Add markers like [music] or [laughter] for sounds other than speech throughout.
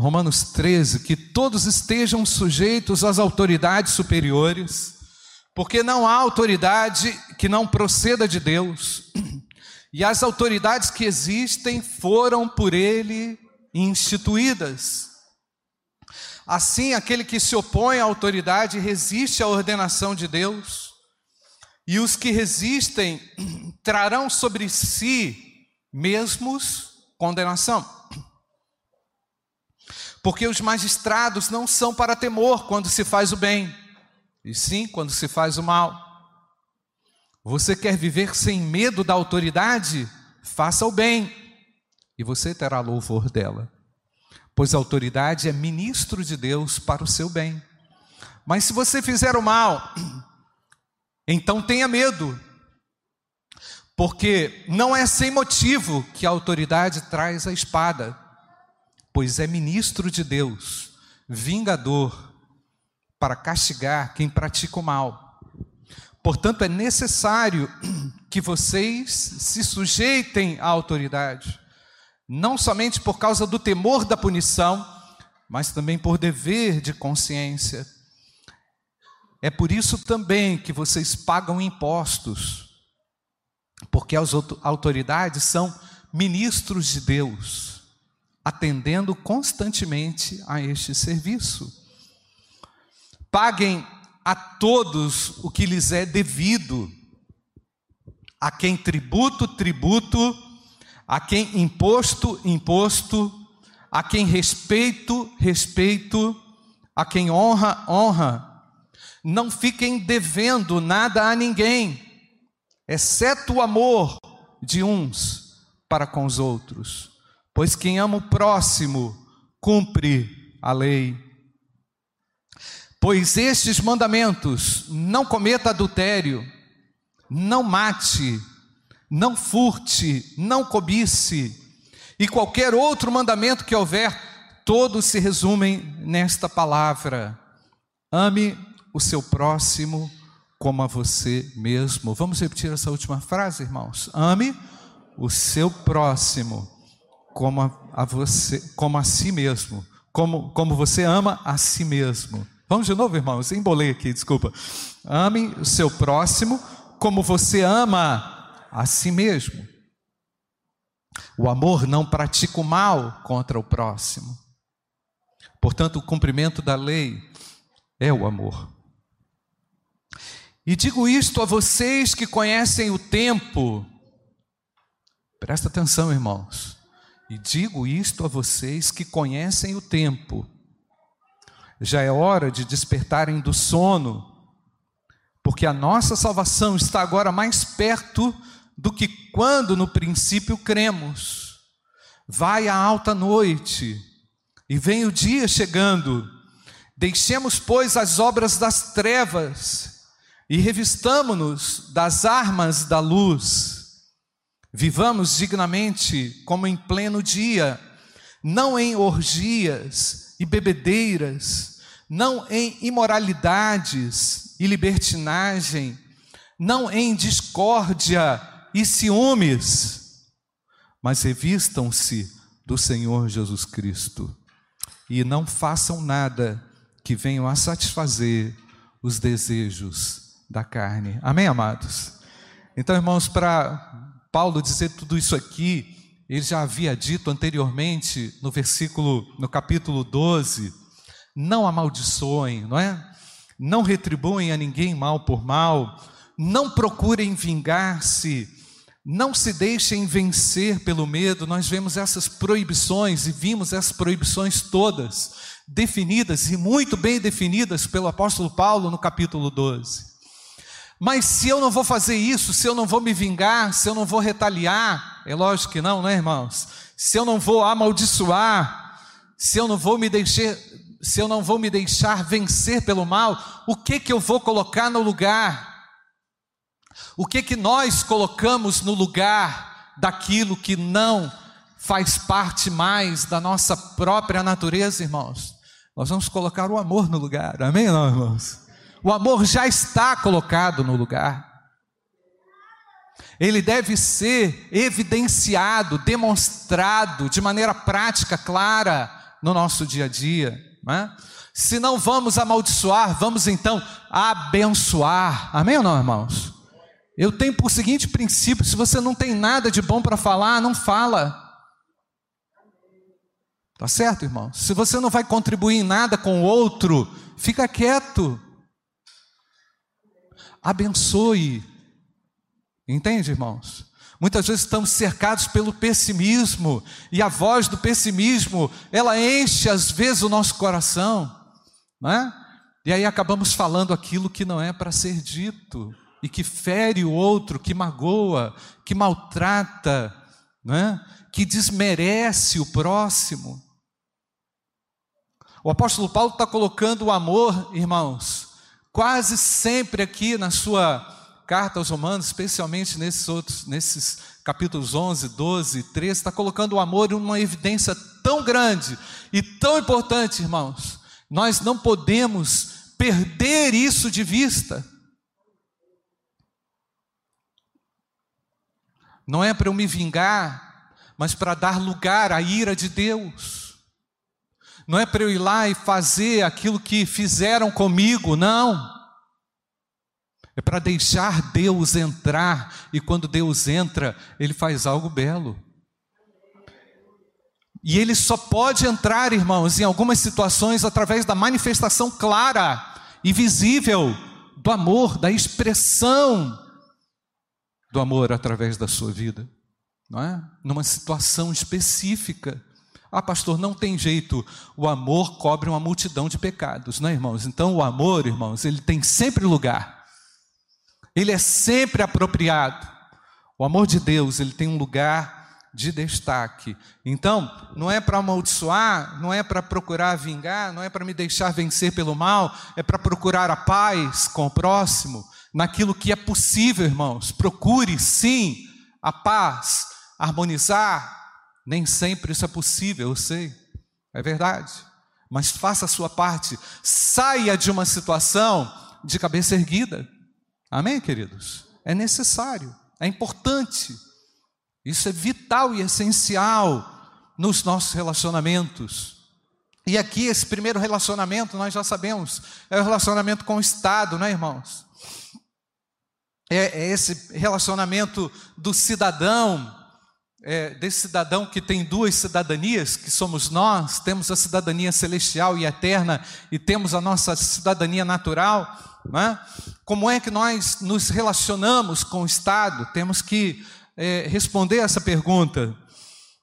Romanos 13, que todos estejam sujeitos às autoridades superiores, porque não há autoridade que não proceda de Deus, e as autoridades que existem foram por Ele instituídas. Assim, aquele que se opõe à autoridade resiste à ordenação de Deus, e os que resistem [clears throat] trarão sobre si mesmos condenação. Porque os magistrados não são para temor quando se faz o bem, e sim quando se faz o mal. Você quer viver sem medo da autoridade? Faça o bem, e você terá louvor dela. Pois a autoridade é ministro de Deus para o seu bem. Mas se você fizer o mal, [clears throat] então tenha medo, porque não é sem motivo que a autoridade traz a espada pois é ministro de Deus, vingador, para castigar quem pratica o mal. Portanto, é necessário [clears throat] que vocês se sujeitem à autoridade, não somente por causa do temor da punição, mas também por dever de consciência. É por isso também que vocês pagam impostos, porque as autoridades são ministros de Deus atendendo constantemente a este serviço. Paguem a todos o que lhes é devido, a quem tributo, tributo, a quem imposto, imposto, a quem respeito, respeito, a quem honra, honra. Não fiquem devendo nada a ninguém, exceto o amor de uns para com os outros pois quem ama o próximo cumpre a lei. Pois estes mandamentos: não cometa adultério, não mate, não furte, não cobice, e qualquer outro mandamento que houver, todos se resumem nesta palavra: ame o seu próximo como a você mesmo. Vamos repetir essa última frase, irmãos? Ame o seu próximo como a, a você, como a si mesmo, como, como você ama a si mesmo. Vamos de novo, irmãos, embolei aqui, desculpa. Ame o seu próximo como você ama a si mesmo. O amor não pratica o mal contra o próximo. Portanto, o cumprimento da lei é o amor. E digo isto a vocês que conhecem o tempo. Presta atenção, irmãos. E digo isto a vocês que conhecem o tempo. Já é hora de despertarem do sono, porque a nossa salvação está agora mais perto do que quando no princípio cremos. Vai a alta noite e vem o dia chegando. Deixemos, pois, as obras das trevas e revistamo-nos das armas da luz. Vivamos dignamente como em pleno dia, não em orgias e bebedeiras, não em imoralidades e libertinagem, não em discórdia e ciúmes, mas revistam-se do Senhor Jesus Cristo e não façam nada que venham a satisfazer os desejos da carne. Amém, amados? Então, irmãos, para Paulo dizer tudo isso aqui, ele já havia dito anteriormente no versículo, no capítulo 12, não amaldiçoem, não é? Não retribuem a ninguém mal por mal, não procurem vingar-se, não se deixem vencer pelo medo. Nós vemos essas proibições e vimos essas proibições todas definidas e muito bem definidas pelo apóstolo Paulo no capítulo 12. Mas se eu não vou fazer isso, se eu não vou me vingar, se eu não vou retaliar, é lógico que não, né, irmãos? Se eu não vou amaldiçoar, se eu não vou me deixar, se eu não vou me deixar vencer pelo mal, o que que eu vou colocar no lugar? O que que nós colocamos no lugar daquilo que não faz parte mais da nossa própria natureza, irmãos? Nós vamos colocar o amor no lugar. Amém, não, irmãos? O amor já está colocado no lugar. Ele deve ser evidenciado, demonstrado de maneira prática, clara, no nosso dia a dia. Né? Se não vamos amaldiçoar, vamos então abençoar. Amém ou não, irmãos? Eu tenho por seguinte princípio: se você não tem nada de bom para falar, não fala. Tá certo, irmão? Se você não vai contribuir em nada com o outro, fica quieto. Abençoe. Entende, irmãos? Muitas vezes estamos cercados pelo pessimismo, e a voz do pessimismo, ela enche às vezes o nosso coração, né? E aí acabamos falando aquilo que não é para ser dito, e que fere o outro, que magoa, que maltrata, né? que desmerece o próximo. O apóstolo Paulo está colocando o amor, irmãos, quase sempre aqui na sua carta aos Romanos, especialmente nesses outros, nesses capítulos 11, 12, 13, está colocando o amor em uma evidência tão grande e tão importante, irmãos. Nós não podemos perder isso de vista. Não é para eu me vingar, mas para dar lugar à ira de Deus não é para eu ir lá e fazer aquilo que fizeram comigo, não. É para deixar Deus entrar, e quando Deus entra, Ele faz algo belo. E Ele só pode entrar, irmãos, em algumas situações através da manifestação clara e visível do amor, da expressão do amor através da sua vida, não é? Numa situação específica. Ah, pastor, não tem jeito. O amor cobre uma multidão de pecados, não é, irmãos? Então, o amor, irmãos, ele tem sempre lugar. Ele é sempre apropriado. O amor de Deus, ele tem um lugar de destaque. Então, não é para amaldiçoar, não é para procurar vingar, não é para me deixar vencer pelo mal, é para procurar a paz com o próximo, naquilo que é possível, irmãos. Procure sim a paz, harmonizar, nem sempre isso é possível, eu sei, é verdade. Mas faça a sua parte, saia de uma situação de cabeça erguida. Amém, queridos? É necessário, é importante. Isso é vital e essencial nos nossos relacionamentos. E aqui, esse primeiro relacionamento, nós já sabemos, é o relacionamento com o Estado, não é, irmãos? É, é esse relacionamento do cidadão é, desse cidadão que tem duas cidadanias, que somos nós, temos a cidadania celestial e eterna e temos a nossa cidadania natural, né? como é que nós nos relacionamos com o Estado? Temos que é, responder essa pergunta.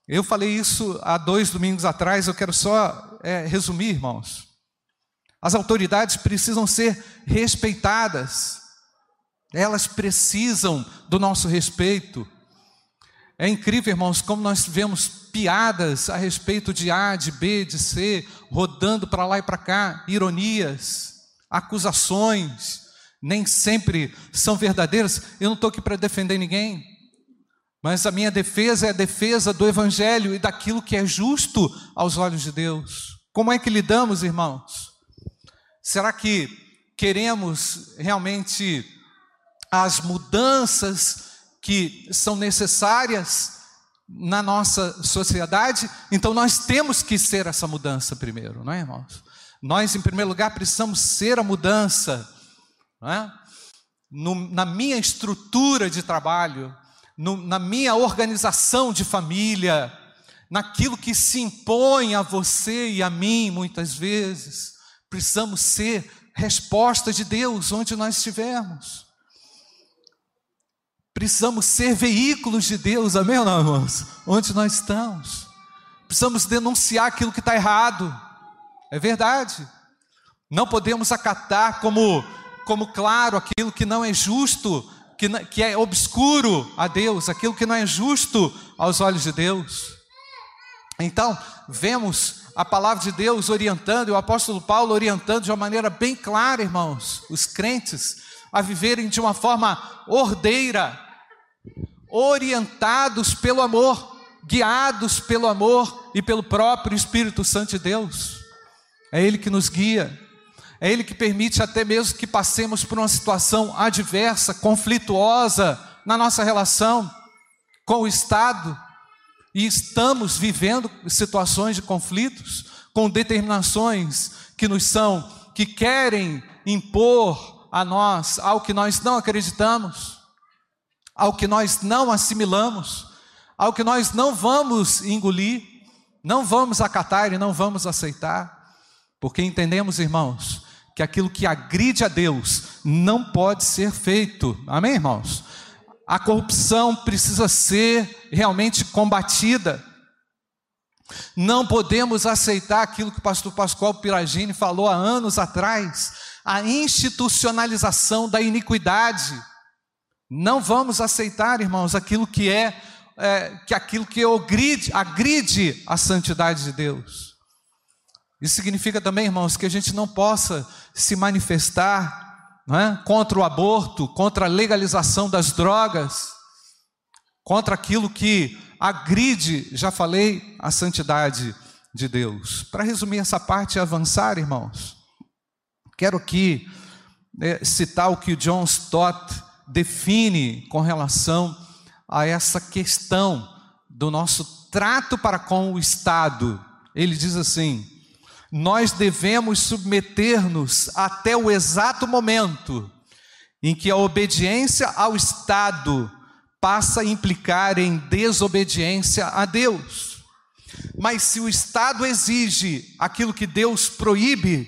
Eu falei isso há dois domingos atrás, eu quero só é, resumir, irmãos. As autoridades precisam ser respeitadas, elas precisam do nosso respeito. É incrível, irmãos, como nós vemos piadas a respeito de A, de B, de C, rodando para lá e para cá, ironias, acusações, nem sempre são verdadeiras. Eu não estou aqui para defender ninguém, mas a minha defesa é a defesa do Evangelho e daquilo que é justo aos olhos de Deus. Como é que lidamos, irmãos? Será que queremos realmente as mudanças que são necessárias na nossa sociedade, então nós temos que ser essa mudança primeiro, não é, irmãos? Nós, em primeiro lugar, precisamos ser a mudança, não é? No, na minha estrutura de trabalho, no, na minha organização de família, naquilo que se impõe a você e a mim, muitas vezes, precisamos ser resposta de Deus onde nós estivermos. Precisamos ser veículos de Deus, amém ou não, irmãos? Onde nós estamos. Precisamos denunciar aquilo que está errado. É verdade. Não podemos acatar como, como claro aquilo que não é justo, que, que é obscuro a Deus, aquilo que não é justo aos olhos de Deus. Então, vemos a palavra de Deus orientando, e o apóstolo Paulo orientando de uma maneira bem clara, irmãos, os crentes a viverem de uma forma ordeira, orientados pelo amor, guiados pelo amor e pelo próprio Espírito Santo de Deus. É Ele que nos guia, é Ele que permite até mesmo que passemos por uma situação adversa, conflituosa na nossa relação com o Estado, e estamos vivendo situações de conflitos, com determinações que nos são, que querem impor a nós algo que nós não acreditamos, algo que nós não assimilamos, algo que nós não vamos engolir, não vamos acatar e não vamos aceitar, porque entendemos, irmãos, que aquilo que agride a Deus não pode ser feito. Amém, irmãos? A corrupção precisa ser realmente combatida. Não podemos aceitar aquilo que o pastor Pascoal Piragini falou há anos atrás, a institucionalização da iniquidade. Não vamos aceitar, irmãos, aquilo que é, é que aquilo que agride, agride a santidade de Deus. Isso significa também, irmãos, que a gente não possa se manifestar é? contra o aborto, contra a legalização das drogas, contra aquilo que agride, já falei, a santidade de Deus. Para resumir essa parte e avançar, irmãos, quero aqui é, citar o que o John Stott define com relação a essa questão do nosso trato para com o Estado. Ele diz assim: nós devemos submeter-nos até o exato momento em que a obediência ao Estado passa a implicar em desobediência a Deus. Mas se o Estado exige aquilo que Deus proíbe,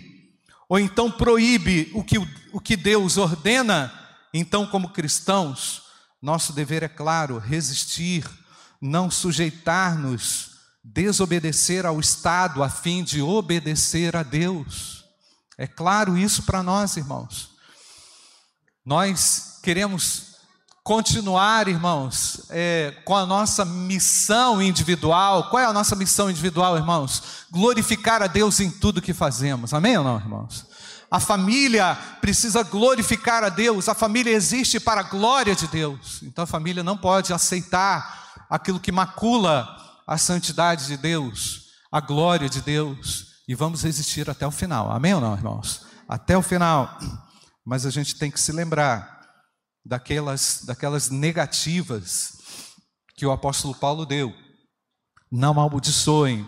ou então proíbe o que, o que Deus ordena, então, como cristãos, nosso dever é claro: resistir, não sujeitar-nos desobedecer ao Estado a fim de obedecer a Deus. É claro isso para nós, irmãos. Nós queremos continuar, irmãos, é, com a nossa missão individual. Qual é a nossa missão individual, irmãos? Glorificar a Deus em tudo que fazemos. Amém ou não, irmãos? A família precisa glorificar a Deus, a família existe para a glória de Deus. Então a família não pode aceitar aquilo que macula a santidade de Deus, a glória de Deus, e vamos resistir até o final. Amém ou não, irmãos? Até o final. Mas a gente tem que se lembrar daquelas, daquelas negativas que o apóstolo Paulo deu. Não amaldiçoem,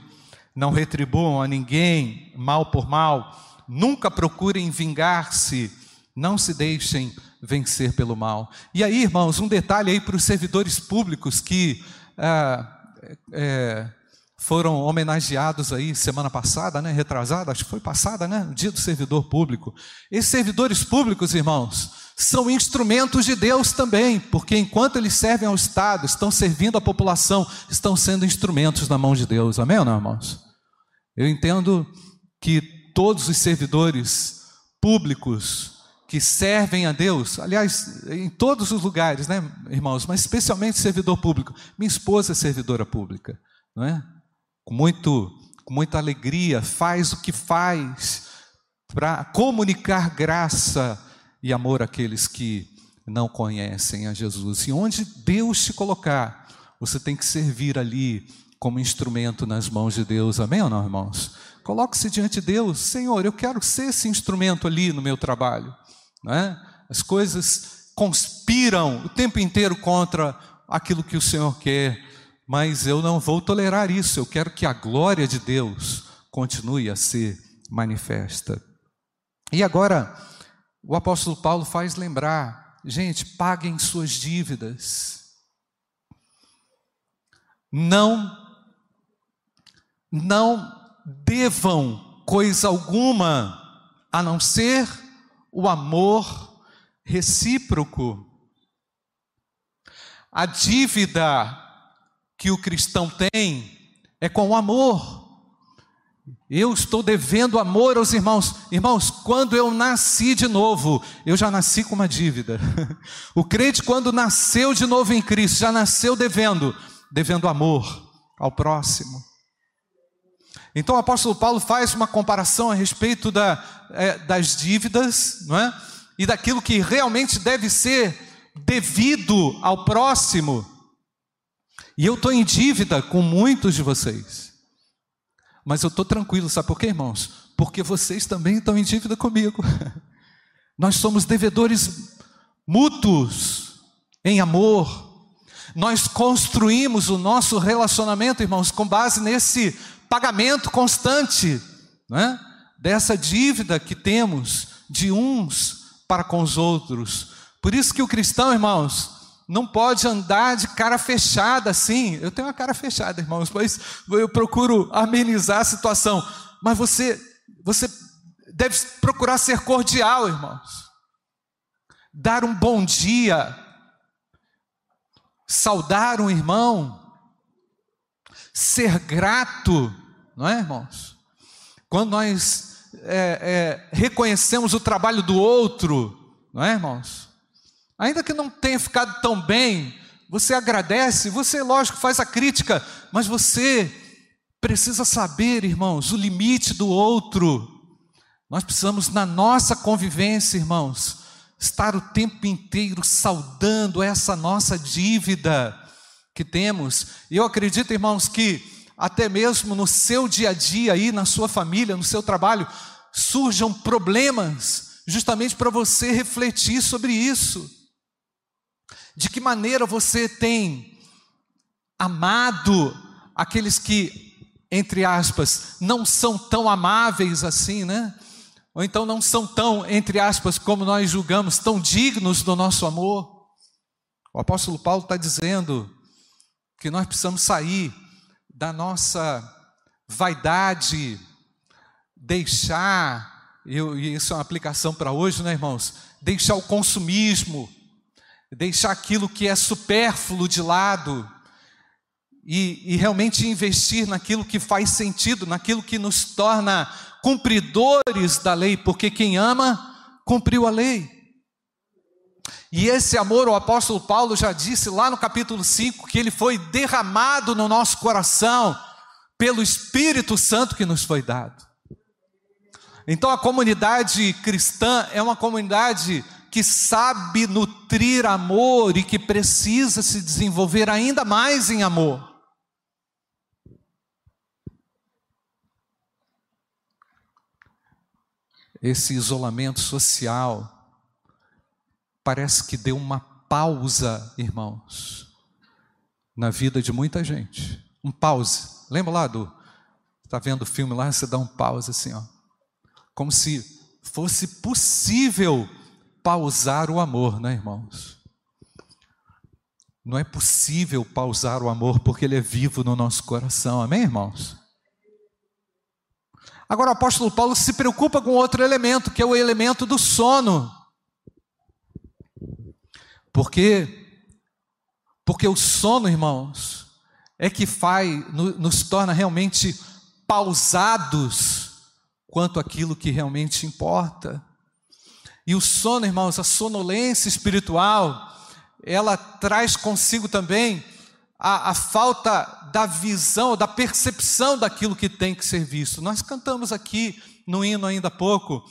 não retribuam a ninguém mal por mal, nunca procurem vingar-se, não se deixem vencer pelo mal. E aí, irmãos, um detalhe aí para os servidores públicos que. Ah, é, foram homenageados aí semana passada, né, retrasada, acho que foi passada, né, dia do servidor público. Esses servidores públicos, irmãos, são instrumentos de Deus também, porque enquanto eles servem ao Estado, estão servindo a população, estão sendo instrumentos na mão de Deus. Amém ou não, irmãos? Eu entendo que todos os servidores públicos que servem a Deus, aliás, em todos os lugares, né, irmãos, mas especialmente servidor público. Minha esposa é servidora pública, não é? Com muito, com muita alegria, faz o que faz para comunicar graça e amor àqueles que não conhecem a Jesus. E onde Deus te colocar, você tem que servir ali como instrumento nas mãos de Deus. Amém ou não, irmãos? Coloque-se diante de Deus, Senhor, eu quero ser esse instrumento ali no meu trabalho. É? As coisas conspiram o tempo inteiro contra aquilo que o Senhor quer, mas eu não vou tolerar isso. Eu quero que a glória de Deus continue a ser manifesta. E agora, o apóstolo Paulo faz lembrar, gente, paguem suas dívidas. Não não devam coisa alguma a não ser o amor recíproco. A dívida que o cristão tem é com o amor. Eu estou devendo amor aos irmãos. Irmãos, quando eu nasci de novo, eu já nasci com uma dívida. [laughs] O crente, quando nasceu de novo em Cristo, já nasceu devendo, devendo amor ao próximo. Então o apóstolo Paulo faz uma comparação a respeito da, é, das dívidas, não é? E daquilo que realmente deve ser devido ao próximo. E eu estou em dívida com muitos de vocês. Mas eu estou tranquilo, sabe por quê, irmãos? Porque vocês também estão em dívida comigo. [laughs] Nós somos devedores mútuos em amor. Nós construímos o nosso relacionamento, irmãos, com base nesse pagamento constante não é? dessa dívida que temos de uns para com os outros. Por isso que o cristão, irmãos, não pode andar de cara fechada assim. Eu tenho uma cara fechada, irmãos, mas eu procuro amenizar a situação. Mas você, você deve procurar ser cordial, irmãos. Dar um bom dia, saudar um irmão, ser grato, não é, irmãos? Quando nós é, é, reconhecemos o trabalho do outro, não é, irmãos? Ainda que não tenha ficado tão bem, você agradece, você, lógico, faz a crítica, mas você precisa saber, irmãos, o limite do outro. Nós precisamos, na nossa convivência, irmãos, estar o tempo inteiro saudando essa nossa dívida que temos. E eu acredito, irmãos, que até mesmo no seu dia a dia aí, na sua família, no seu trabalho, surjam problemas, justamente para você refletir sobre isso. De que maneira você tem amado aqueles que, entre aspas, não são tão amáveis assim, né? Ou então não são tão, entre aspas, como nós julgamos, tão dignos do nosso amor. O apóstolo Paulo está dizendo que nós precisamos sair da nossa vaidade, deixar, e isso é uma aplicação para hoje, né, irmãos? Deixar o consumismo, deixar aquilo que é supérfluo de lado e, e realmente investir naquilo que faz sentido, naquilo que nos torna cumpridores da lei, porque quem ama, cumpriu a lei. E esse amor, o apóstolo Paulo já disse lá no capítulo 5 que ele foi derramado no nosso coração pelo Espírito Santo que nos foi dado. Então a comunidade cristã é uma comunidade que sabe nutrir amor e que precisa se desenvolver ainda mais em amor. Esse isolamento social parece que deu uma pausa, irmãos, na vida de muita gente. Um pause. Lembra lá do. Está vendo o filme lá? Você dá um pause assim, ó como se fosse possível pausar o amor, né, irmãos? Não é possível pausar o amor porque ele é vivo no nosso coração, amém, irmãos? Agora o apóstolo Paulo se preocupa com outro elemento, que é o elemento do sono. Porque porque o sono, irmãos, é que faz nos torna realmente pausados quanto aquilo que realmente importa. E o sono, irmãos, a sonolência espiritual, ela traz consigo também a, a, falta da visão, da percepção daquilo que tem que ser visto. Nós cantamos aqui no hino ainda há pouco.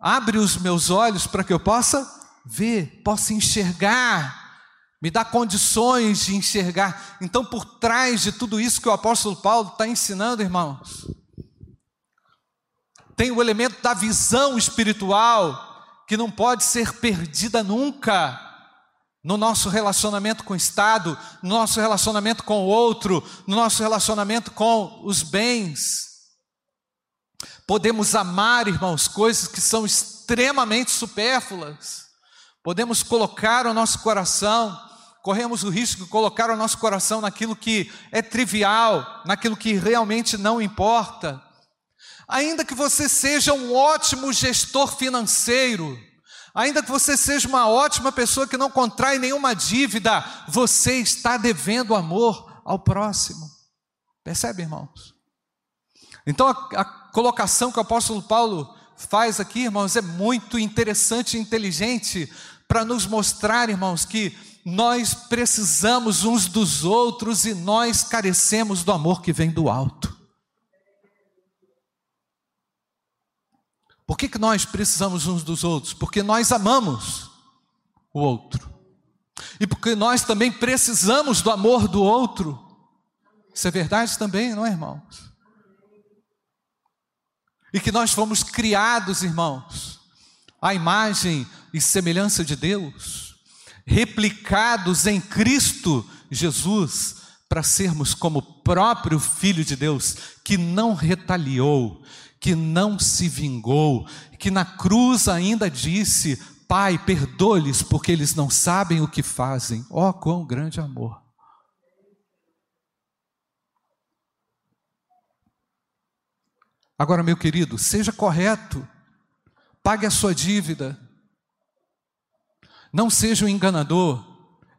Abre os meus olhos para que eu possa ver, possa enxergar, me dá condições de enxergar. Então, por trás de tudo isso que o apóstolo Paulo está ensinando, irmãos, tem o elemento da visão espiritual, que não pode ser perdida nunca no nosso relacionamento com o Estado, no nosso relacionamento com o outro, no nosso relacionamento com os bens. Podemos amar, irmãos, coisas que são extremamente supérfluas. Podemos colocar o nosso coração, corremos o risco de colocar o nosso coração naquilo que é trivial, naquilo que realmente não importa. Ainda que você seja um ótimo gestor financeiro, ainda que você seja uma ótima pessoa que não contrai nenhuma dívida, você está devendo amor ao próximo. Percebe, irmãos? Então a, a colocação que o apóstolo Paulo faz aqui, irmãos, é muito interessante e inteligente para nos mostrar, irmãos, que nós precisamos uns dos outros e nós carecemos do amor que vem do alto. Por que, que nós precisamos uns dos outros? Porque nós amamos o outro. E porque nós também precisamos do amor do outro. Isso é verdade também, não é, irmãos? E que nós fomos criados, irmãos, à imagem e semelhança de Deus, replicados em Cristo Jesus, para sermos como o próprio Filho de Deus, que não retaliou, que não se vingou, que na cruz ainda disse: Pai, perdoe-lhes, porque eles não sabem o que fazem. Oh, quão grande amor! Agora, meu querido, seja correto, pague a sua dívida, não seja um enganador.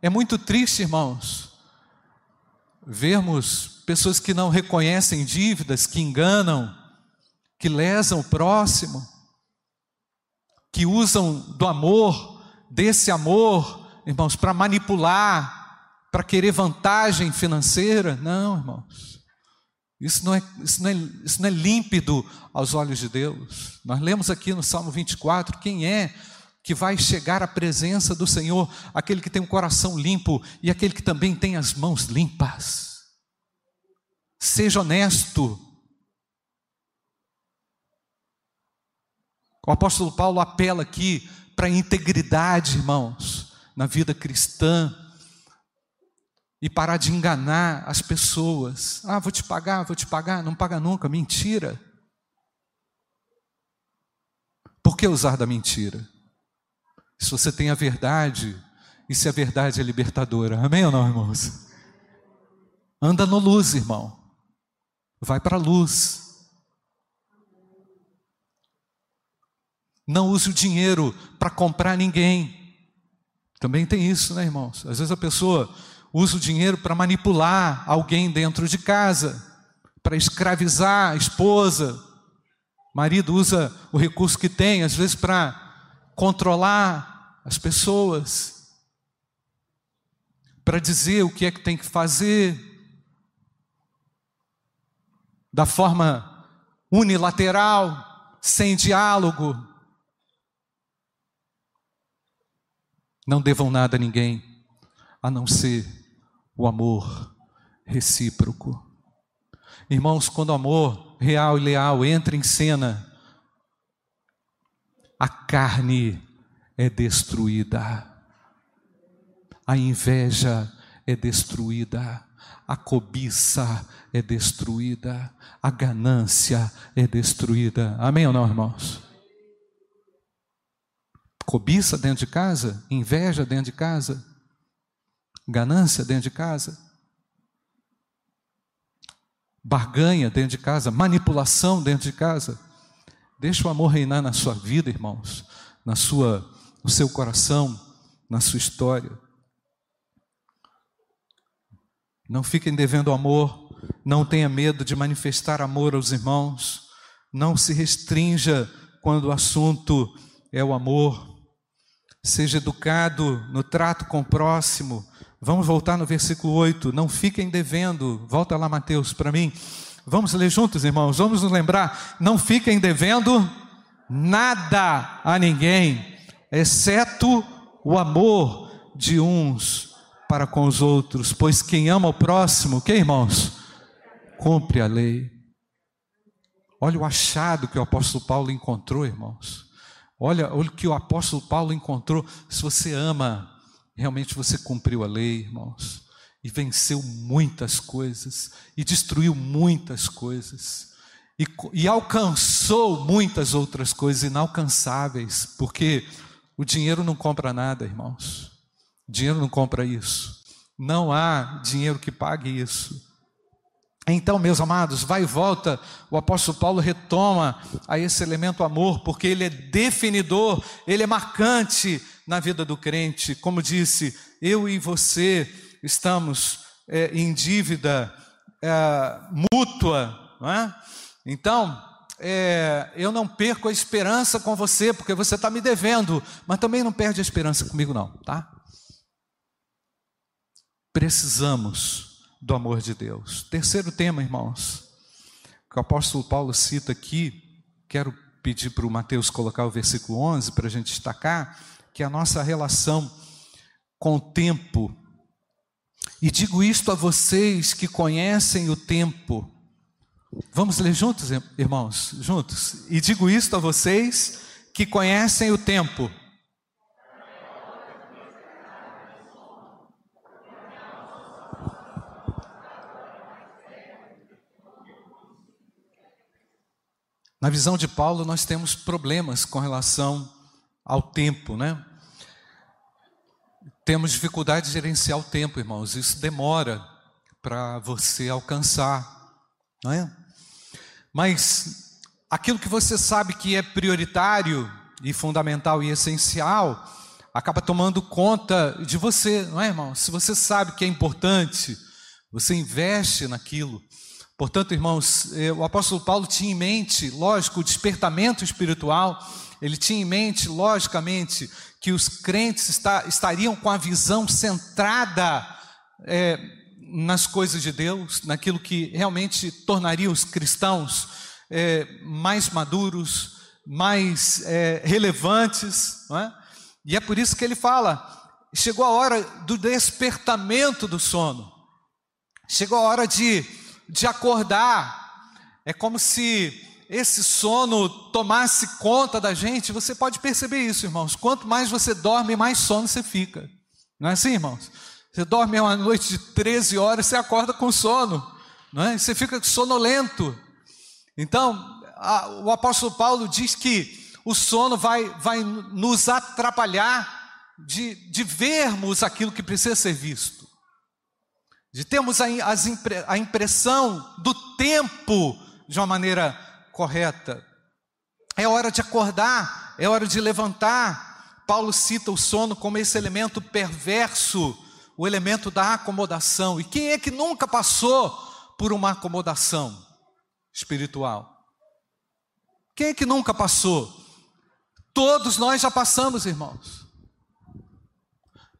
É muito triste, irmãos, vermos pessoas que não reconhecem dívidas, que enganam, que lesam o próximo, que usam do amor, desse amor, irmãos, para manipular, para querer vantagem financeira. Não, irmãos. Isso não, é, isso, não é, isso não é límpido aos olhos de Deus. Nós lemos aqui no Salmo 24: quem é que vai chegar à presença do Senhor, aquele que tem um coração limpo e aquele que também tem as mãos limpas. Seja honesto. O apóstolo Paulo apela aqui para a integridade, irmãos, na vida cristã. E parar de enganar as pessoas. Ah, vou te pagar, vou te pagar, não paga nunca, mentira. Por que usar da mentira? Se você tem a verdade, e se a verdade é libertadora. Amém ou não, irmãos? Anda no luz, irmão. Vai para a luz. Não use o dinheiro para comprar ninguém. Também tem isso, né, irmãos? Às vezes a pessoa usa o dinheiro para manipular alguém dentro de casa, para escravizar a esposa. O marido usa o recurso que tem, às vezes para controlar as pessoas, para dizer o que é que tem que fazer, da forma unilateral, sem diálogo. Não devam nada a ninguém, a não ser o amor recíproco. Irmãos, quando o amor real e leal entra em cena, a carne é destruída, a inveja é destruída, a cobiça é destruída, a ganância é destruída. Amém ou não, irmãos? Cobiça dentro de casa, inveja dentro de casa, ganância dentro de casa, barganha dentro de casa, manipulação dentro de casa. Deixa o amor reinar na sua vida, irmãos, na sua, no seu coração, na sua história. Não fiquem devendo amor, não tenha medo de manifestar amor aos irmãos, não se restrinja quando o assunto é o amor. Seja educado no trato com o próximo. Vamos voltar no versículo 8. Não fiquem devendo. Volta lá, Mateus, para mim. Vamos ler juntos, irmãos. Vamos nos lembrar. Não fiquem devendo nada a ninguém, exceto o amor de uns para com os outros. Pois quem ama o próximo, que irmãos? Cumpre a lei. Olha o achado que o apóstolo Paulo encontrou, irmãos. Olha, olha o que o apóstolo Paulo encontrou. Se você ama, realmente você cumpriu a lei, irmãos e venceu muitas coisas, e destruiu muitas coisas, e, e, alcançou muitas outras coisas inalcançáveis, porque o dinheiro não compra nada, irmãos. O dinheiro não compra isso. Não há dinheiro que pague isso. Então, meus amados, vai e volta, o apóstolo Paulo retoma a esse elemento amor, porque ele é definidor, ele é marcante na vida do crente. Como disse, eu e você estamos é, em dívida é, mútua, não é? Então, é, eu não perco a esperança com você, porque você está me devendo, mas também não perde a esperança comigo, não, tá? Precisamos do amor de Deus. Terceiro tema, irmãos, que o apóstolo Paulo cita aqui, quero pedir para o Mateus colocar o versículo 11 para a gente destacar, que é a nossa relação com o tempo e digo isto a vocês que conhecem o tempo. Vamos ler juntos, irmãos? Juntos. E digo isto a vocês que conhecem o tempo. Na visão de Paulo, nós temos problemas com relação ao tempo, né? Temos dificuldade de gerenciar o tempo, irmãos. Isso demora para você alcançar, não é? Mas aquilo que você sabe que é prioritário e fundamental e essencial, acaba tomando conta de você, não é, irmão? Se você sabe que é importante, você investe naquilo. Portanto, irmãos, eh, o apóstolo Paulo tinha em mente, lógico, o despertamento espiritual, ele tinha em mente, logicamente, que os crentes está, estariam com a visão centrada é, nas coisas de Deus, naquilo que realmente tornaria os cristãos é, mais maduros, mais é, relevantes? E é por isso que ele fala: chegou a hora do despertamento do sono, chegou a hora de, de acordar. É como se esse sono tomasse conta da gente. Você pode perceber isso, irmãos. Quanto mais você dorme, mais sono você fica. Não é assim, irmãos? Você dorme uma noite de 13 horas, você acorda com sono, não é? Você fica sonolento. Então, a, o apóstolo Paulo diz que o sono vai, vai nos atrapalhar de, de vermos aquilo que precisa ser visto, de termos a, a impressão do tempo de uma maneira correta. É hora de acordar, é hora de levantar. Paulo cita o sono como esse elemento perverso, o elemento da acomodação. E quem é que nunca passou por uma acomodação espiritual? Quem é que nunca passou? Todos nós já passamos, irmãos.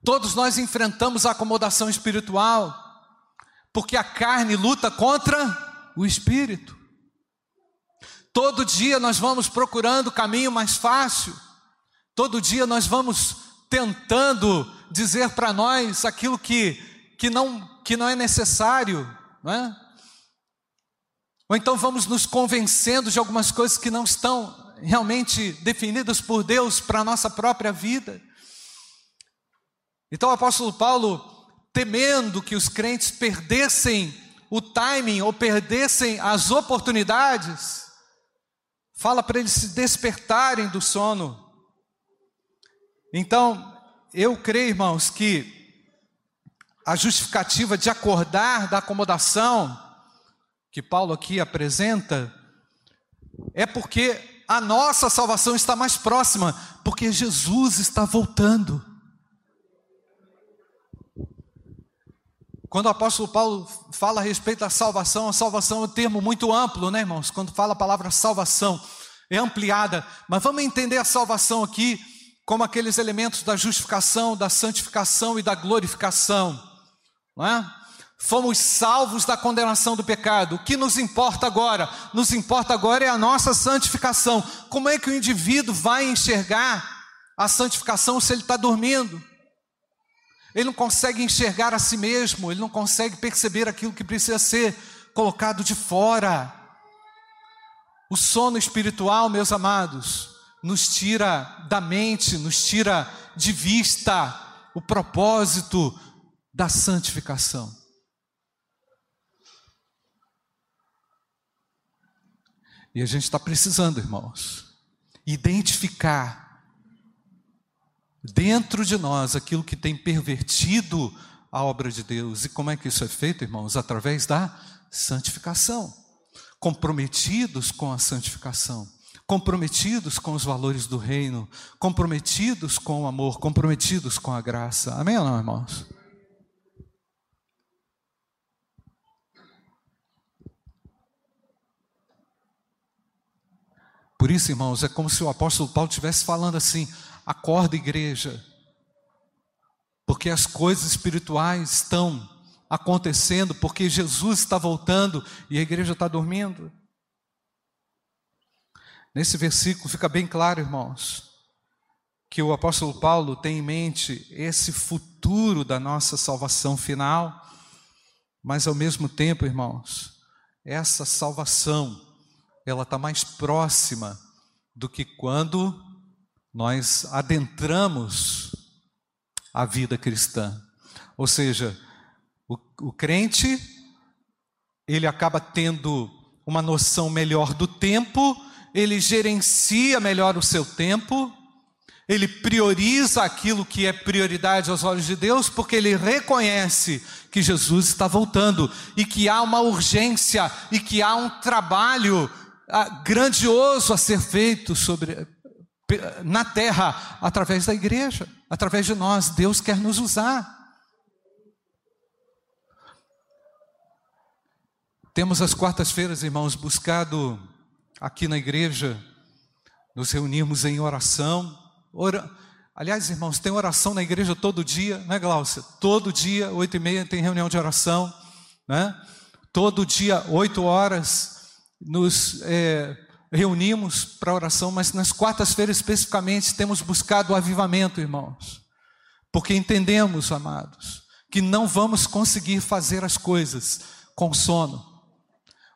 Todos nós enfrentamos a acomodação espiritual, porque a carne luta contra o espírito. Todo dia nós vamos procurando o caminho mais fácil, todo dia nós vamos tentando dizer para nós aquilo que, que, não, que não é necessário, não é? Ou então vamos nos convencendo de algumas coisas que não estão realmente definidas por Deus para a nossa própria vida. Então o apóstolo Paulo, temendo que os crentes perdessem o timing ou perdessem as oportunidades, fala para eles se despertarem do sono. Então, eu creio, irmãos, que a justificativa de acordar da acomodação que Paulo aqui apresenta é porque a nossa salvação está mais próxima, porque Jesus está voltando. Quando o apóstolo Paulo fala a respeito da salvação, a salvação é um termo muito amplo, né, irmãos? Quando fala a palavra salvação, é ampliada, mas vamos entender a salvação aqui como aqueles elementos da justificação, da santificação e da glorificação, não é? Fomos salvos da condenação do pecado. O que nos importa agora? Nos importa agora é a nossa santificação. Como é que o indivíduo vai enxergar a santificação se ele está dormindo? Ele não consegue enxergar a si mesmo, ele não consegue perceber aquilo que precisa ser colocado de fora. O sono espiritual, meus amados, nos tira da mente, nos tira de vista o propósito da santificação. E a gente está precisando, irmãos, identificar dentro de nós aquilo que tem pervertido a obra de Deus. E como é que isso é feito, irmãos? Através da santificação. Comprometidos com a santificação, comprometidos com os valores do reino, comprometidos com o amor, comprometidos com a graça. Amém ou não, irmãos? Por isso, irmãos, é como se o apóstolo Paulo estivesse falando assim: acorda, igreja, porque as coisas espirituais estão acontecendo, porque Jesus está voltando e a igreja está dormindo. Nesse versículo fica bem claro, irmãos, que o apóstolo Paulo tem em mente esse futuro da nossa salvação final, mas ao mesmo tempo, irmãos, essa salvação ela está mais próxima do que quando nós adentramos a vida cristã. Ou seja, o, o crente, ele acaba tendo uma noção melhor do tempo ele gerencia melhor o seu tempo, ele prioriza aquilo que é prioridade aos olhos de Deus, porque ele reconhece que Jesus está voltando e que há uma urgência e que há um trabalho ah, grandioso a ser feito sobre na terra através da igreja, através de nós. Deus quer nos usar. Temos as quartas-feiras, irmãos, buscado aqui na igreja, nos reunimos em oração. Ora... Aliás, irmãos, tem oração na igreja todo dia, né, Glaucia? Todo dia, oito e meia, tem reunião de oração, né? Todo dia, oito horas, nos é, reunimos para oração, mas nas quartas-feiras especificamente temos buscado o avivamento, irmãos, porque entendemos, amados, que não vamos conseguir fazer as coisas com sono.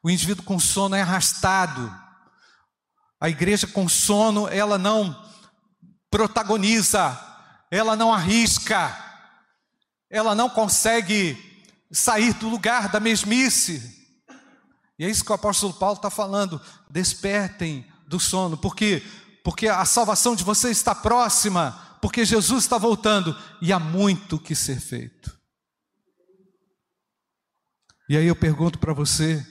O indivíduo com sono é arrastado. A igreja com sono, ela não protagoniza, ela não arrisca, ela não consegue sair do lugar da mesmice. E é isso que o apóstolo Paulo está falando. Despertem do sono. Por quê? Porque a salvação de vocês está próxima. Porque Jesus está voltando. E há muito que ser feito. E aí eu pergunto para você: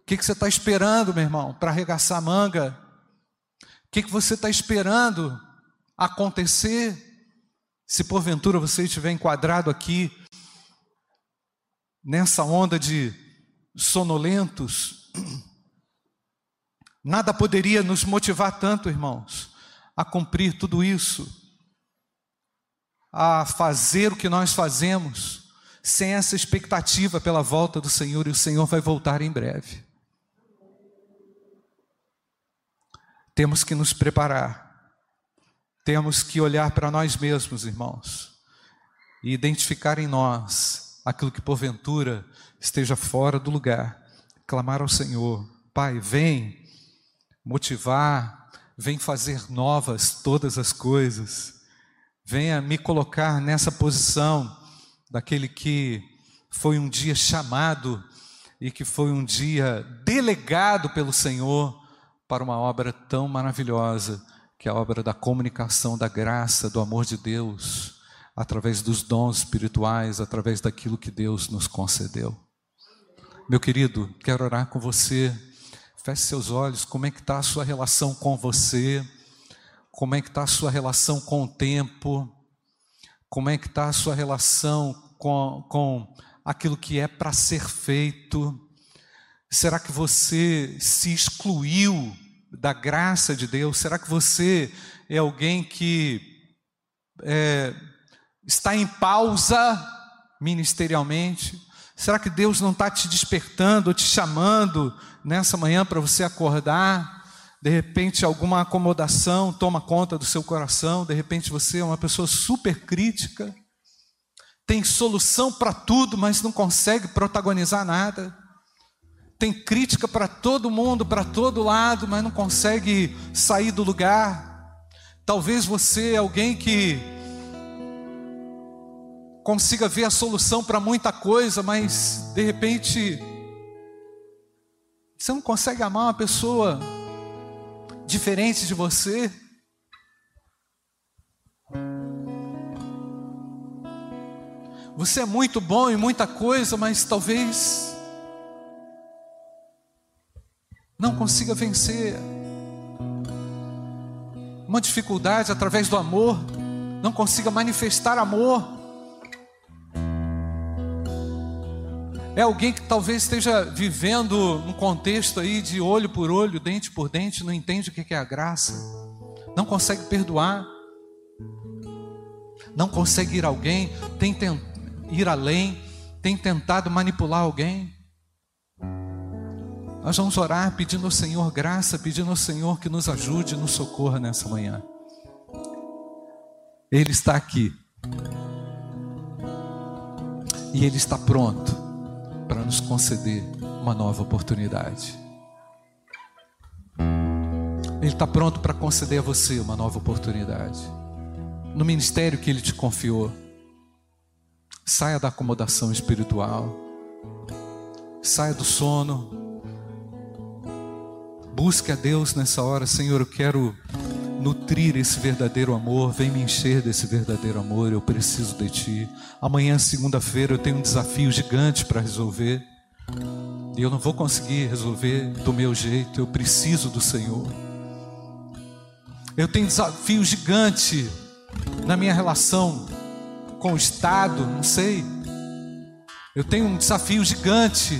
o que, que você está esperando, meu irmão, para arregaçar a manga? O que, que você está esperando acontecer? Se porventura você estiver enquadrado aqui nessa onda de sonolentos, nada poderia nos motivar tanto, irmãos, a cumprir tudo isso, a fazer o que nós fazemos, sem essa expectativa pela volta do Senhor, e o Senhor vai voltar em breve. Temos que nos preparar, temos que olhar para nós mesmos, irmãos, e identificar em nós aquilo que porventura esteja fora do lugar, clamar ao Senhor: Pai, vem motivar, vem fazer novas todas as coisas, venha me colocar nessa posição daquele que foi um dia chamado e que foi um dia delegado pelo Senhor para uma obra tão maravilhosa, que é a obra da comunicação da graça, do amor de Deus, através dos dons espirituais, através daquilo que Deus nos concedeu. Meu querido, quero orar com você. Feche seus olhos. Como é que está a sua relação com você? Como é que está a sua relação com o tempo? Como é que está a sua relação com, com aquilo que é para ser feito? Será que você se excluiu da graça de Deus? Será que você é alguém que é, está em pausa ministerialmente? Será que Deus não está te despertando, te chamando nessa manhã para você acordar? De repente, alguma acomodação toma conta do seu coração, de repente você é uma pessoa super crítica, tem solução para tudo, mas não consegue protagonizar nada. Tem crítica para todo mundo, para todo lado, mas não consegue sair do lugar. Talvez você é alguém que consiga ver a solução para muita coisa, mas de repente você não consegue amar uma pessoa diferente de você. Você é muito bom em muita coisa, mas talvez não consiga vencer uma dificuldade através do amor, não consiga manifestar amor. É alguém que talvez esteja vivendo um contexto aí de olho por olho, dente por dente, não entende o que é a graça, não consegue perdoar, não consegue ir alguém, tem ir além, tem tentado manipular alguém. Nós vamos orar pedindo ao Senhor graça, pedindo ao Senhor que nos ajude, nos socorra nessa manhã. Ele está aqui. E Ele está pronto para nos conceder uma nova oportunidade. Ele está pronto para conceder a você uma nova oportunidade. No ministério que Ele te confiou, saia da acomodação espiritual, saia do sono, Busque a Deus nessa hora, Senhor. Eu quero nutrir esse verdadeiro amor. Vem me encher desse verdadeiro amor. Eu preciso de Ti. Amanhã, segunda-feira, eu tenho um desafio gigante para resolver. E eu não vou conseguir resolver do meu jeito. Eu preciso do Senhor. Eu tenho um desafio gigante na minha relação com o Estado, não sei. Eu tenho um desafio gigante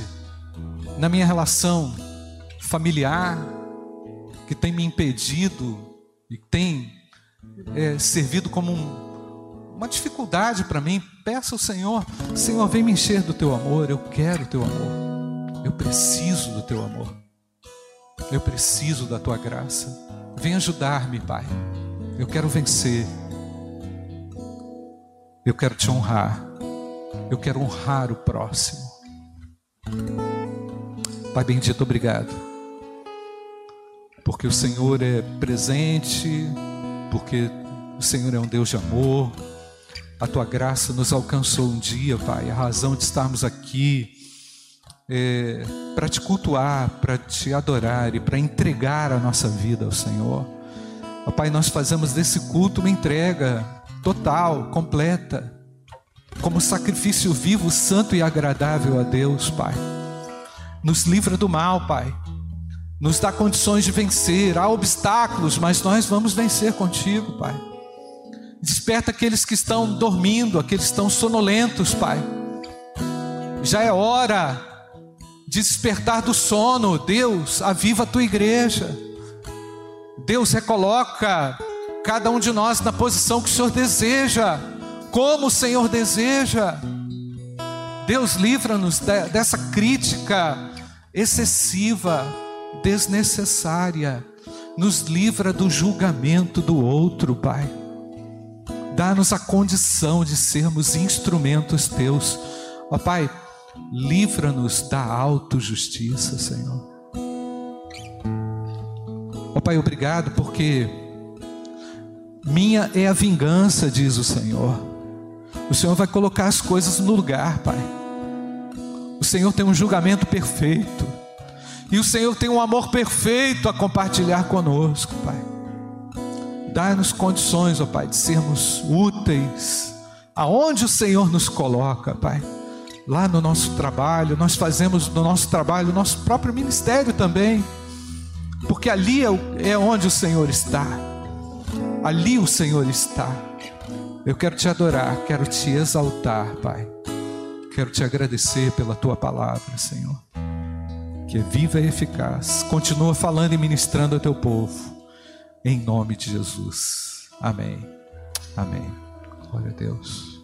na minha relação familiar, que tem me impedido e tem é, servido como um, uma dificuldade para mim. Peça ao Senhor: Senhor, vem me encher do teu amor. Eu quero o teu amor. Eu preciso do teu amor. Eu preciso da tua graça. Vem ajudar-me, Pai. Eu quero vencer. Eu quero te honrar. Eu quero honrar o próximo. Pai bendito, obrigado. Porque o Senhor é presente, porque o Senhor é um Deus de amor. A tua graça nos alcançou um dia, Pai. A razão de estarmos aqui é para te cultuar, para te adorar e para entregar a nossa vida ao Senhor. Pai, nós fazemos desse culto uma entrega total, completa como sacrifício vivo, santo e agradável a Deus, Pai. Nos livra do mal, Pai. Nos dá condições de vencer. Há obstáculos, mas nós vamos vencer contigo, Pai. Desperta aqueles que estão dormindo, aqueles que estão sonolentos, Pai. Já é hora de despertar do sono. Deus, aviva a tua igreja. Deus recoloca cada um de nós na posição que o Senhor deseja como o Senhor deseja. Deus livra-nos dessa crítica excessiva, desnecessária. Nos livra do julgamento do outro, Pai. Dá-nos a condição de sermos instrumentos teus. Ó Pai, livra-nos da autojustiça, Senhor. Ó Pai, obrigado porque minha é a vingança, diz o Senhor. O Senhor vai colocar as coisas no lugar, Pai. O Senhor tem um julgamento perfeito. E o Senhor tem um amor perfeito a compartilhar conosco, Pai. Dá-nos condições, ó Pai, de sermos úteis aonde o Senhor nos coloca, Pai. Lá no nosso trabalho, nós fazemos no nosso trabalho o nosso próprio ministério também, porque ali é, é onde o Senhor está. Ali o Senhor está. Eu quero te adorar, quero te exaltar, Pai. Quero te agradecer pela tua palavra, Senhor, que é viva e eficaz. Continua falando e ministrando ao teu povo, em nome de Jesus. Amém. Amém. Glória a Deus.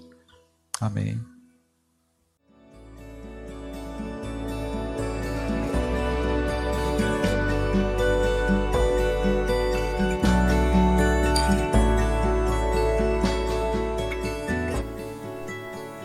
Amém.